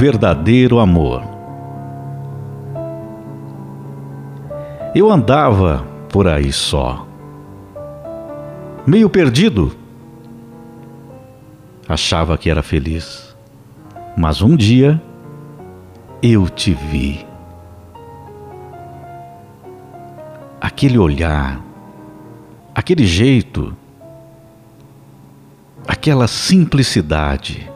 verdadeiro amor. Eu andava por aí só, meio perdido. Achava que era feliz, mas um dia eu te vi. Aquele olhar, aquele jeito, aquela simplicidade.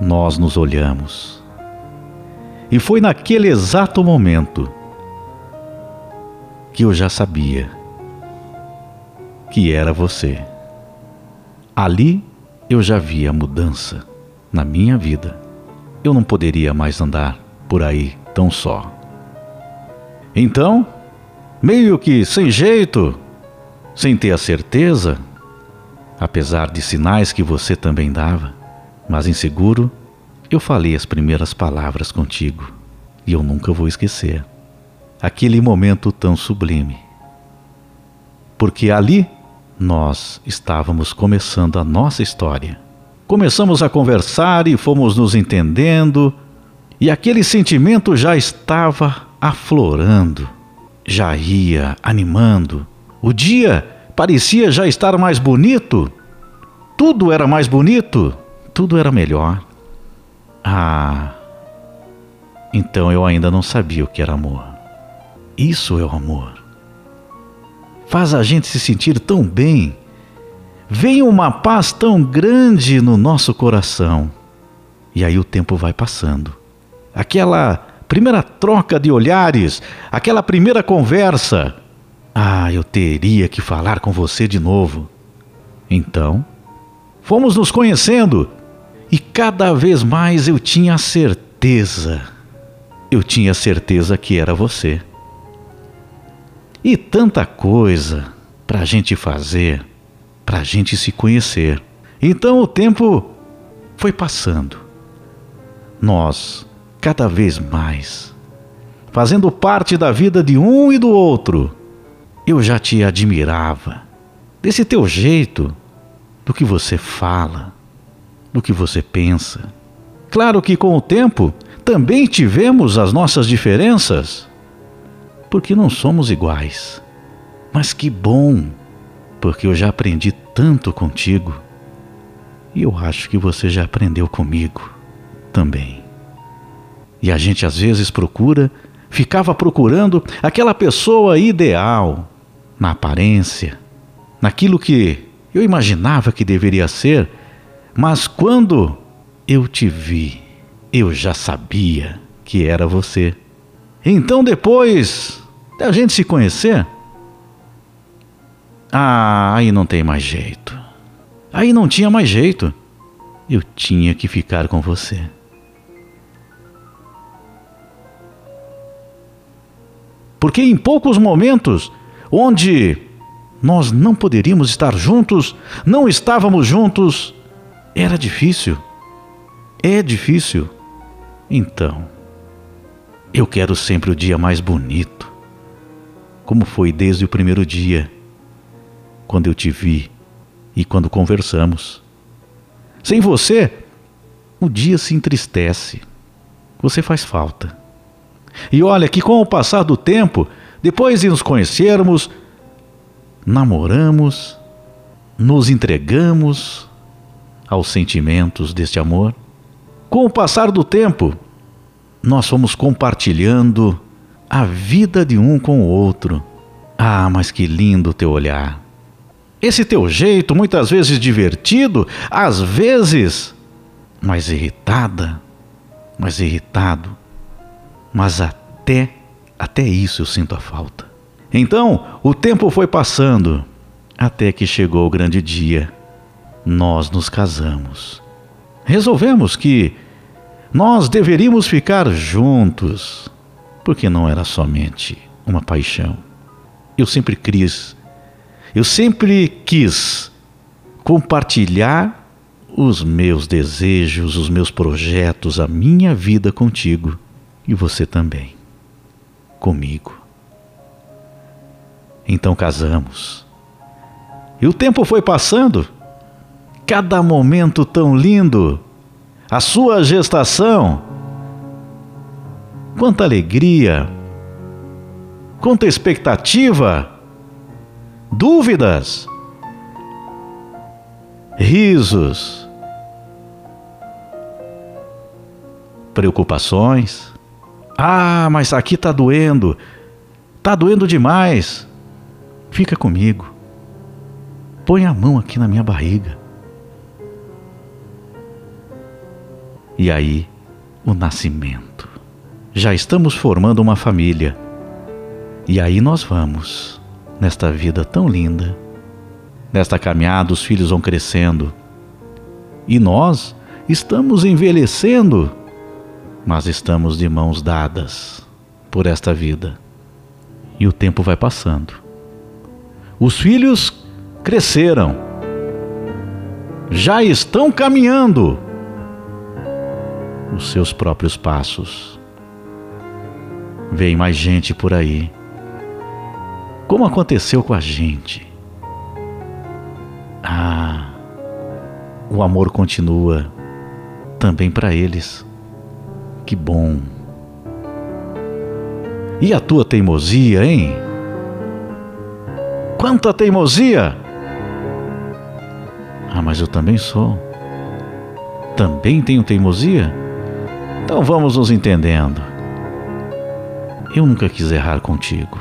Nós nos olhamos. E foi naquele exato momento que eu já sabia que era você. Ali eu já via mudança na minha vida. Eu não poderia mais andar por aí tão só. Então, meio que sem jeito, sem ter a certeza, apesar de sinais que você também dava, mas inseguro, eu falei as primeiras palavras contigo e eu nunca vou esquecer aquele momento tão sublime. Porque ali nós estávamos começando a nossa história. Começamos a conversar e fomos nos entendendo, e aquele sentimento já estava aflorando, já ia animando. O dia parecia já estar mais bonito, tudo era mais bonito, tudo era melhor. Ah, então eu ainda não sabia o que era amor. Isso é o amor. Faz a gente se sentir tão bem. Vem uma paz tão grande no nosso coração. E aí o tempo vai passando. Aquela primeira troca de olhares, aquela primeira conversa, ah, eu teria que falar com você de novo. Então, fomos nos conhecendo e cada vez mais eu tinha certeza, eu tinha certeza que era você. E tanta coisa para a gente fazer, para a gente se conhecer. Então o tempo foi passando. Nós, cada vez mais, fazendo parte da vida de um e do outro, eu já te admirava, desse teu jeito, do que você fala, do que você pensa. Claro que com o tempo também tivemos as nossas diferenças, porque não somos iguais. Mas que bom, porque eu já aprendi tanto contigo. E eu acho que você já aprendeu comigo também. E a gente às vezes procura, ficava procurando aquela pessoa ideal, na aparência, naquilo que eu imaginava que deveria ser, mas quando eu te vi, eu já sabia que era você. Então depois da gente se conhecer, ah, aí não tem mais jeito. Aí não tinha mais jeito. Eu tinha que ficar com você. Porque em poucos momentos onde nós não poderíamos estar juntos, não estávamos juntos, era difícil. É difícil. Então, eu quero sempre o dia mais bonito, como foi desde o primeiro dia, quando eu te vi e quando conversamos. Sem você, o dia se entristece. Você faz falta. E olha que com o passar do tempo, depois de nos conhecermos, namoramos, nos entregamos aos sentimentos deste amor. Com o passar do tempo, nós fomos compartilhando a vida de um com o outro. Ah, mas que lindo teu olhar. Esse teu jeito, muitas vezes divertido, às vezes mais irritada, mais irritado. Mas até até isso eu sinto a falta. Então, o tempo foi passando, até que chegou o grande dia. Nós nos casamos. Resolvemos que nós deveríamos ficar juntos, porque não era somente uma paixão. Eu sempre quis, eu sempre quis compartilhar os meus desejos, os meus projetos, a minha vida contigo e você também comigo. Então casamos. E o tempo foi passando, cada momento tão lindo, a sua gestação. Quanta alegria, quanta expectativa, dúvidas, risos, preocupações. Ah, mas aqui está doendo, está doendo demais. Fica comigo. Põe a mão aqui na minha barriga. E aí, o nascimento. Já estamos formando uma família. E aí nós vamos, nesta vida tão linda. Nesta caminhada, os filhos vão crescendo. E nós estamos envelhecendo, mas estamos de mãos dadas por esta vida. E o tempo vai passando. Os filhos cresceram, já estão caminhando os seus próprios passos. Vem mais gente por aí. Como aconteceu com a gente? Ah, o amor continua também para eles. Que bom. E a tua teimosia, hein? Quanta teimosia! Ah, mas eu também sou. Também tenho teimosia? Então vamos nos entendendo. Eu nunca quis errar contigo.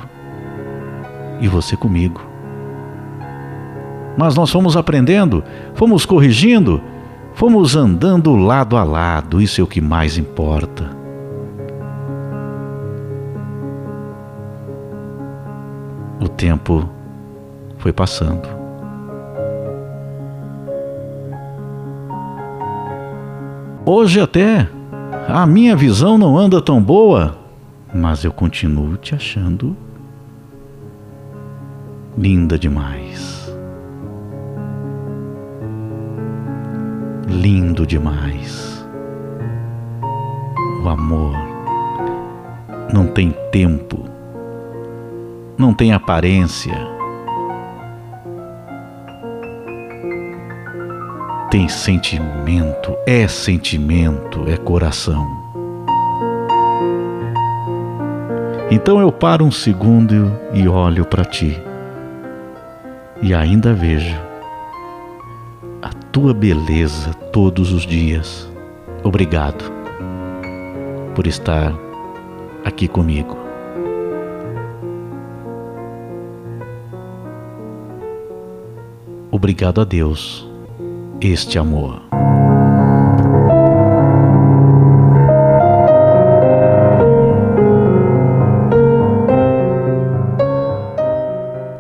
E você comigo. Mas nós fomos aprendendo, fomos corrigindo, fomos andando lado a lado, isso é o que mais importa. O tempo foi passando. Hoje até a minha visão não anda tão boa, mas eu continuo te achando linda demais. Lindo demais. O amor não tem tempo, não tem aparência tem sentimento, é sentimento, é coração. Então eu paro um segundo e olho para ti, e ainda vejo a tua beleza todos os dias. Obrigado por estar aqui comigo. Obrigado a Deus este amor.